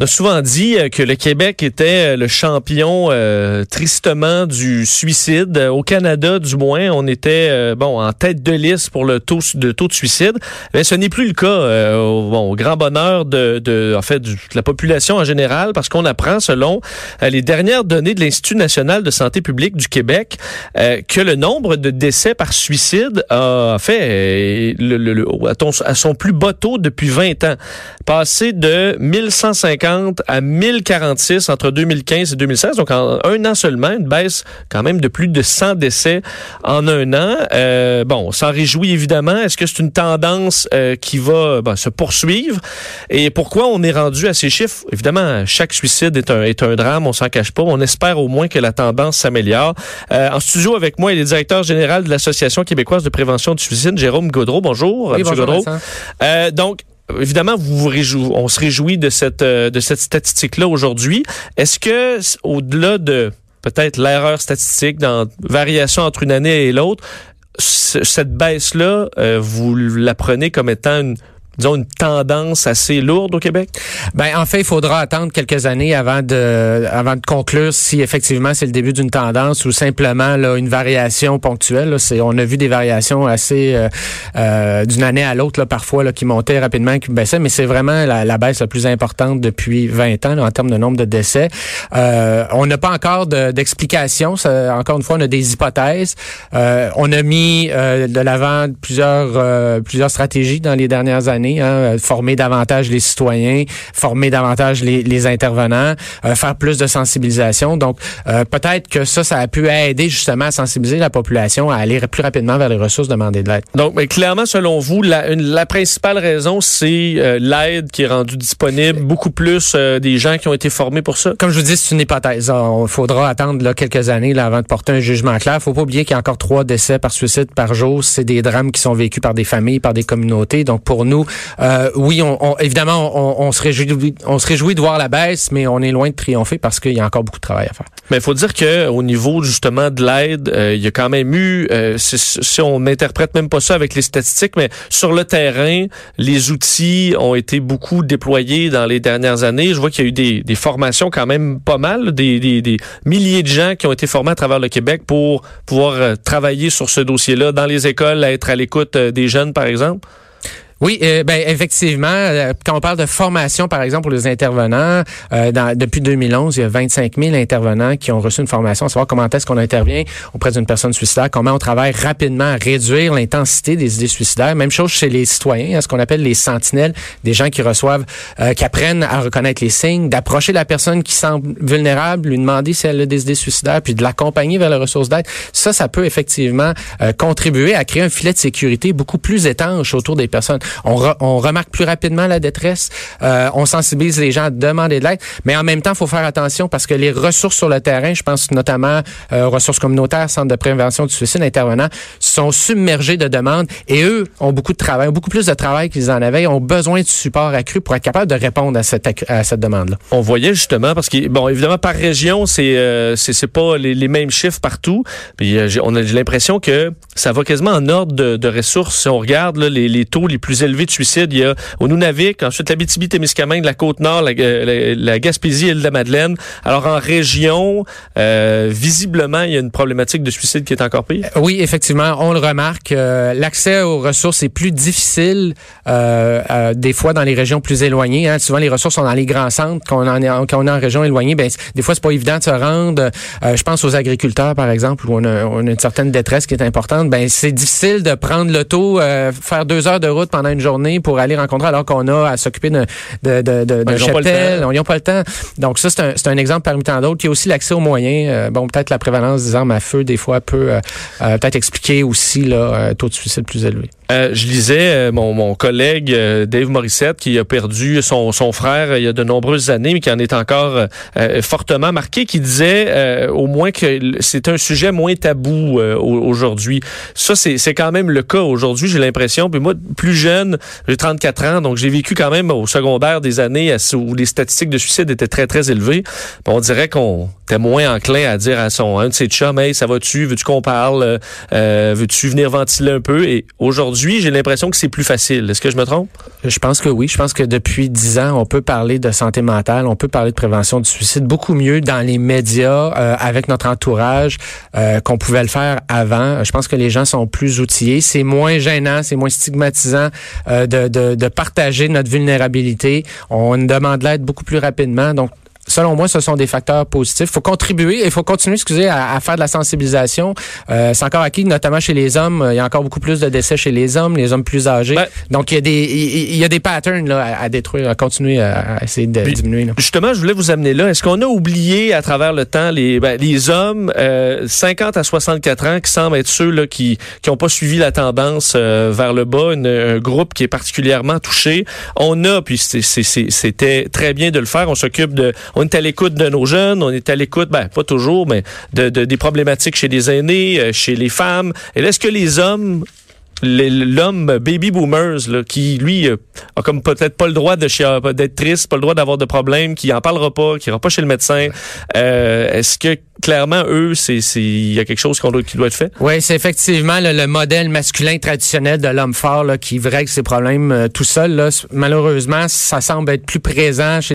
On a souvent dit euh, que le Québec était euh, le champion euh, tristement du suicide. Au Canada, du moins, on était bon en tête de liste pour le taux de taux de suicide. Mais ce n'est plus le cas. au, bon, au grand bonheur de, de en fait de la population en général, parce qu'on apprend, selon les dernières données de l'Institut national de santé publique du Québec, que le nombre de décès par suicide a fait le, le, à son plus bas taux depuis 20 ans, passé de 1150 à 1046 entre 2015 et 2016. Donc, en un an seulement, une baisse quand même de plus de 100 décès en un an. Euh, bon, on s'en réjouit évidemment. Est-ce que c'est une tendance euh, qui va ben, se poursuivre? Et pourquoi on est rendu à ces chiffres? Évidemment, chaque suicide est un, est un drame, on s'en cache pas. On espère au moins que la tendance s'améliore. Euh, en studio avec moi, il est directeur général de l'Association québécoise de prévention du suicide, Jérôme Gaudreau. Bonjour, oui, bonjour Gaudreau. Donc, évidemment, vous vous on se réjouit de cette euh, de cette statistique-là aujourd'hui. Est-ce que au-delà de peut-être l'erreur statistique dans variation entre une année et l'autre, cette baisse-là, euh, vous la prenez comme étant une disons, une tendance assez lourde au Québec? Ben, en fait, il faudra attendre quelques années avant de, avant de conclure si effectivement c'est le début d'une tendance ou simplement là, une variation ponctuelle. Là. C'est, on a vu des variations assez euh, euh, d'une année à l'autre, là, parfois, là, qui montaient rapidement, qui baissaient, mais c'est vraiment la, baisse la plus importante depuis 20 ans là, en termes de nombre de décès. Euh, on n'a pas encore de, d'explication. encore une fois, on a des hypothèses. Euh, on a mis euh, de l'avant plusieurs, plusieurs stratégies dans les dernières années Hein, former davantage les citoyens, former davantage les, les intervenants, euh, faire plus de sensibilisation. Donc, euh, peut-être que ça, ça a pu aider justement à sensibiliser la population à aller plus rapidement vers les ressources demandées de l'aide. Donc, mais clairement, selon vous, la, une, la principale raison, c'est euh, l'aide qui est rendue disponible, beaucoup plus des gens qui ont été formés pour ça? Comme je vous dis, c'est une hypothèse. Il faudra attendre là, quelques années là, avant de porter un jugement clair. Il faut pas oublier qu'il y a encore trois décès par suicide par jour. C'est des drames qui sont vécus par des familles, par des communautés. Donc, pour nous, euh, oui, on, évidemment, on, se réjouit, on se réjouit de voir la baisse, mais on est loin de triompher parce qu'il y a encore beaucoup de travail à faire. Mais il faut dire que au niveau justement de l'aide, euh, il y a quand même eu, euh, si, on n'interprète même pas ça avec les statistiques, mais sur le terrain, les outils ont été beaucoup déployés dans les dernières années. Je vois qu'il y a eu des, des, formations quand même pas mal, des, des, des, milliers de gens qui ont été formés à travers le Québec pour pouvoir travailler sur ce dossier-là dans les écoles, être à l'écoute des jeunes, par exemple. Oui, euh, ben effectivement, euh, quand on parle de formation, par exemple, pour les intervenants, euh, dans, depuis 2011, il y a 25 000 intervenants qui ont reçu une formation, à savoir comment est-ce qu'on intervient auprès d'une personne suicidaire, comment on travaille rapidement à réduire l'intensité des idées suicidaires. Même chose chez les citoyens, hein, ce qu'on appelle les sentinelles, des gens qui reçoivent, qui apprennent à reconnaître les signes, d'approcher la personne qui semble vulnérable, lui demander si elle a des idées suicidaires, puis de l'accompagner vers les ressources d'aide. Ça, ça peut effectivement contribuer à créer un filet de sécurité beaucoup plus étanche autour des personnes. On, on remarque plus rapidement la détresse, euh, on sensibilise les gens à demander de l'aide, mais en même temps, il faut faire attention parce que les ressources sur le terrain, je pense notamment euh, ressources communautaires, centres de prévention du suicide, intervenants, sont submergés de demandes et eux ont beaucoup de travail, beaucoup plus de travail qu'ils en avaient, ont besoin de support accru pour être capable de répondre à cette, à cette demande-là. On voyait justement parce que bon, évidemment par région, c'est euh, c'est pas les, les, mêmes chiffres partout. Puis euh, on a l'impression que ça va quasiment en ordre de, de ressources. Si on regarde là, les, les taux les plus élevés de suicide. Il y a au Nunavik, ensuite l'Abitibi-Témiscamingue, la Côte-Nord, la, la, Gaspésie et la Madeleine. Alors en région, euh, visiblement, il y a une problématique de suicide qui est encore pire. Euh, oui, effectivement, on le remarque. Euh, l'accès aux ressources est plus difficile des fois dans les régions plus éloignées. Hein. Souvent, les ressources sont dans les grands centres. Quand on, est, quand on est en région éloignée, ben, des fois, c'est pas évident de se rendre. je pense aux agriculteurs, par exemple, où on a, on a, une certaine détresse qui est importante. Ben, c'est difficile de prendre l'auto, faire deux heures de route pendant une journée pour aller rencontrer alors qu'on a à s'occuper de, de, de, de, de ils ont pas le cheptel. temps. Ils n'ont pas le temps. Donc ça, c'est un, c'est un exemple parmi tant d'autres. Il y a aussi l'accès aux moyens. Euh, bon, peut-être la prévalence des armes à feu, des fois, peut euh, euh, peut-être expliquer aussi là, un taux de suicide plus élevé. Euh, je lisais euh, mon, mon collègue euh, Dave Morissette qui a perdu son, son frère euh, il y a de nombreuses années, mais qui en est encore euh, euh, fortement marqué, qui disait euh, au moins que c'est un sujet moins tabou euh, au- aujourd'hui. Ça, c'est quand même le cas aujourd'hui, j'ai l'impression. Puis moi, plus jeune, j'ai 34 ans, donc j'ai vécu quand même au secondaire des années où les statistiques de suicide étaient très, très élevées. On dirait qu'on était moins enclin à dire à son un de ses chums, hey, ça va-tu, veux-tu qu'on parle, Euh, veux-tu venir ventiler un peu? Et aujourd'hui, j'ai l'impression que c'est plus facile. Est-ce que je me trompe? Je pense que oui. Je pense que depuis dix ans, on peut parler de santé mentale, on peut parler de prévention du suicide beaucoup mieux dans les médias, euh, avec notre entourage, euh, qu'on pouvait le faire avant. Je pense que les gens sont plus outillés. C'est moins gênant, c'est moins stigmatisant euh, de, partager notre vulnérabilité. On demande l'aide beaucoup plus rapidement. Donc, Selon moi, ce sont des facteurs positifs. Il faut contribuer et il faut continuer, excusez, à, à faire de la sensibilisation. Euh, c'est encore acquis, notamment chez les hommes. Il y a encore beaucoup plus de décès chez les hommes, les hommes plus âgés. Ben- Donc, il y a des, il, y a des patterns là, à, à détruire, à continuer à, à essayer de Puis- diminuer. là. Justement, je voulais vous amener là. Est-ce qu'on a oublié à travers le temps les, ben, les hommes euh, 50 à 64 ans qui semblent être ceux là, qui qui ont pas suivi la tendance euh, vers le bas, une- un groupe qui est particulièrement touché? On a, puis c'est- c'est- c'est- c'était très bien de le faire. On s'occupe de, on est à l'écoute de nos jeunes, on est à l'écoute, ben pas toujours, mais de, de- des problématiques chez les aînés, euh, chez les femmes. Et est-ce que les hommes l'homme baby boomers là, qui lui euh, a comme peut-être pas le droit de chia- d'être triste, pas le droit d'avoir de problème, qui en parlera pas, qui ira pas chez le médecin. Euh, Est-ce que clairement eux, c'est c'est- il y a quelque chose qu'on doit, qui doit être fait? Oui, c'est effectivement le modèle masculin traditionnel de l'homme fort là, qui règle ses problèmes euh, tout seul. Là. Malheureusement, ça semble être plus présent chez